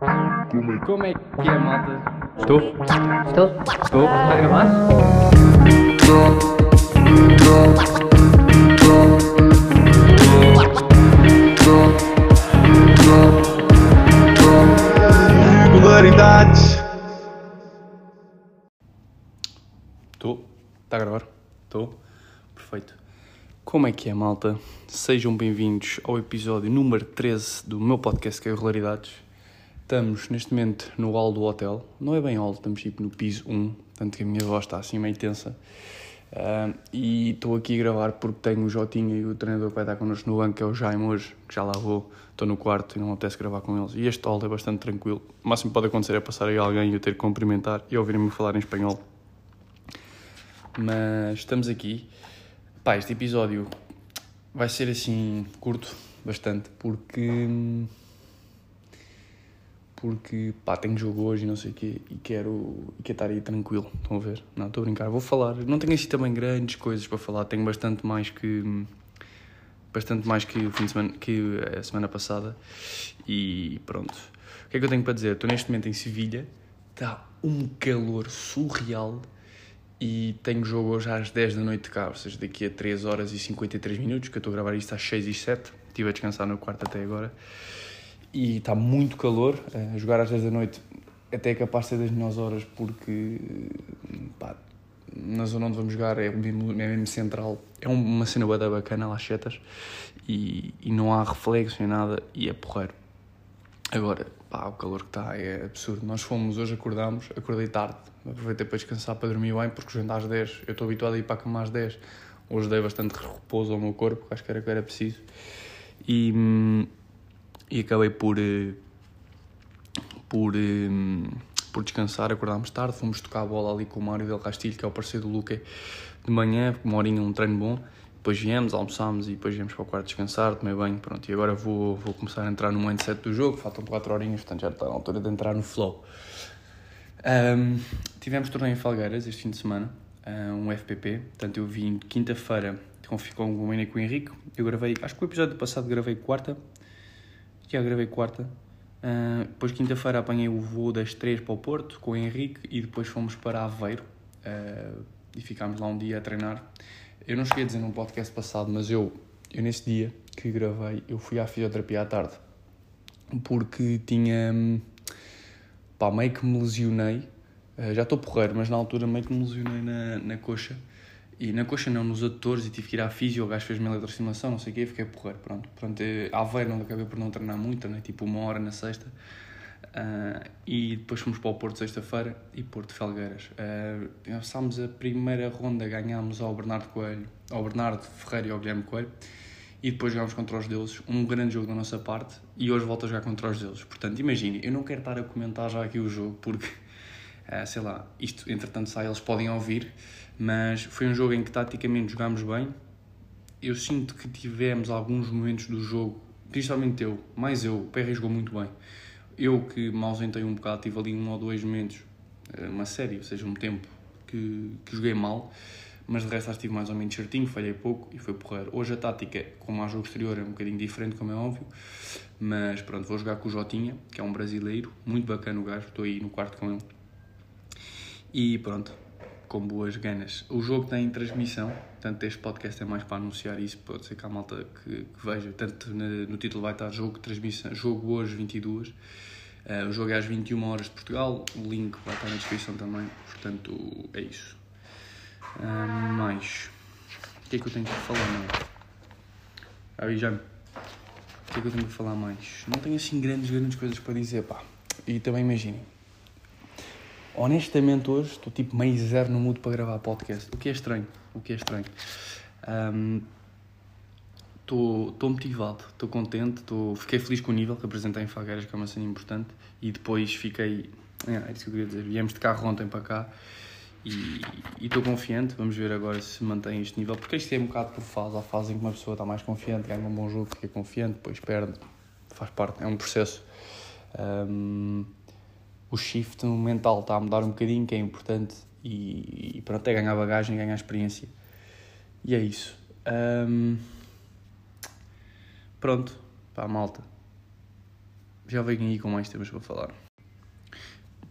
Como é que é, malta? Estou? Estou? Estou? Está a gravar? Regularidades. Estou? Está a gravar? Estou? Perfeito. Como é que é, malta? Sejam bem-vindos ao episódio número 13 do meu podcast que é Regularidades. Estamos neste momento no hall do hotel. Não é bem hall, estamos tipo no piso 1, tanto que a minha voz está assim meio tensa. Ah, e estou aqui a gravar porque tenho o Jotinha e o treinador que vai estar connosco no banco, que é o Jaime hoje, que já lá vou. Estou no quarto e não apetece gravar com eles. E este hall é bastante tranquilo. O máximo que pode acontecer é passar aí alguém e eu ter que cumprimentar e ouvirem-me falar em espanhol. Mas estamos aqui. Pá, este episódio vai ser assim curto, bastante, porque. Porque, pá, tenho jogo hoje e não sei o quê e quero, e quero estar aí tranquilo. Estão a ver? Não, estou a brincar. Vou falar. Não tenho assim também grandes coisas para falar. Tenho bastante mais que. Bastante mais que o fim de semana, que a semana passada. E pronto. O que é que eu tenho para dizer? Estou neste momento em Sevilha. Está um calor surreal e tenho jogo hoje às 10 da noite cá, ou seja, daqui a 3 horas e 53 minutos, que eu estou a gravar isto às 6 e 7, estive a descansar no quarto até agora, e está muito calor, a jogar às 10 da noite até é capaz de ser das melhores horas, porque pá, na zona onde vamos jogar é mesmo, é mesmo central, é uma cena bué da bacana lá setas, e, e não há reflexo nem nada, e é porreiro. Agora, pá, o calor que está é absurdo. Nós fomos, hoje acordámos, acordei tarde, aproveitei para descansar, para dormir bem, porque jantar às 10, eu estou habituado a ir para a cama às 10. Hoje dei bastante repouso ao meu corpo, acho que era o que era preciso. E, hum, e acabei por, eh, por, hum, por descansar, acordámos tarde, fomos tocar a bola ali com o Mário Del Castilho, que é o parceiro do Luque, de manhã, uma horinha, um treino bom. Depois viemos, almoçámos e depois viemos para o quarto descansar, tomei banho, pronto. E agora vou, vou começar a entrar no mindset do jogo, faltam 4 horinhas, portanto já está na altura de entrar no flow. Um, tivemos torneio em Falgueiras este fim de semana, um FPP, portanto eu vim quinta-feira com, com o Mena e com o Henrique, eu gravei, acho que o episódio passado gravei quarta, já gravei quarta, uh, depois quinta-feira apanhei o voo das 3 para o Porto com o Henrique e depois fomos para Aveiro uh, e ficámos lá um dia a treinar. Eu não cheguei a dizer num podcast passado, mas eu, eu nesse dia que gravei, eu fui à fisioterapia à tarde porque tinha pá, meio que me lesionei. Uh, já estou porreiro, mas na altura meio que me lesionei na, na coxa. E na coxa não, nos adutores, e tive que ir à fisio, o gajo fez-me eletroestimação, não sei o quê, fiquei porreiro, pronto. Pronto, a Aveiro não acabei por não treinar muito, né? tipo uma hora na sexta. Uh, e depois fomos para o Porto sexta-feira e Porto Felgueiras. Uh, passámos a primeira ronda, ganhámos ao Bernardo Coelho, ao Bernardo Ferreira e ao Guilherme Coelho. E depois jogámos contra os deuses, um grande jogo da nossa parte, e hoje volto a jogar contra os deuses. Portanto, imagine, eu não quero estar a comentar já aqui o jogo, porque, uh, sei lá, isto entretanto sai, eles podem ouvir, mas foi um jogo em que taticamente jogámos bem. Eu sinto que tivemos alguns momentos do jogo, principalmente eu, mais eu, o Perry jogou muito bem. Eu que me ausentei um bocado, tive ali um ou dois momentos, uma série, ou seja, um tempo que, que joguei mal, mas de resto estive mais ou menos certinho, falhei pouco e foi porreiro. Hoje a tática, como há jogo exterior, é um bocadinho diferente, como é óbvio, mas pronto, vou jogar com o Jotinha, que é um brasileiro, muito bacana o gajo, estou aí no quarto com ele. E pronto, com boas ganas. O jogo tem transmissão, portanto este podcast é mais para anunciar isso, pode ser que a malta que, que veja, tanto no, no título vai estar jogo, transmissão, jogo hoje 22, uh, o jogo é às 21 horas de Portugal, o link vai estar na descrição também, portanto é isso. Uh, mais, o que é que eu tenho que falar mais? Aí já, o que é que eu tenho que falar mais? Não tenho assim grandes, grandes coisas para dizer, pá, e também imaginem, honestamente hoje estou tipo meio zero no mood para gravar podcast, o que é estranho, o que é estranho. Estou um, motivado, estou contente, tô, fiquei feliz com o nível que apresentei em Falgueiras, que é uma cena importante, e depois fiquei, é, é isso que eu queria dizer, viemos de carro ontem para cá e estou confiante, vamos ver agora se mantém este nível, porque isto é um bocado por fase, há fase em que uma pessoa está mais confiante, ganha um bom jogo, fica confiante, depois perde, faz parte, é um processo. Um, o shift mental está a mudar um bocadinho, que é importante, e, e pronto, é ganhar bagagem, ganhar experiência. E é isso. Um, pronto, pá, malta. já venho aí com mais temas para falar.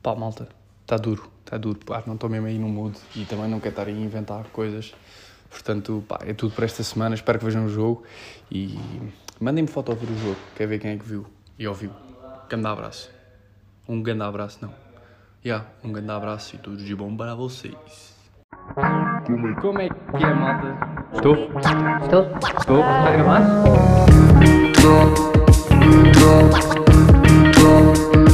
Pá, malta, está duro, está duro. Pá, não estou mesmo aí no mood e também não quero estar aí a inventar coisas. Portanto, pá, é tudo para esta semana. Espero que vejam o jogo e mandem-me foto a ver o jogo. Quer ver quem é que viu e ouviu. Grande abraço. Um grande abraço, não. Yeah, um grande abraço e tudo de bom para vocês. Como é, Como é que é, malta? Estou? Estou? Estou? Está a gravar? Estou.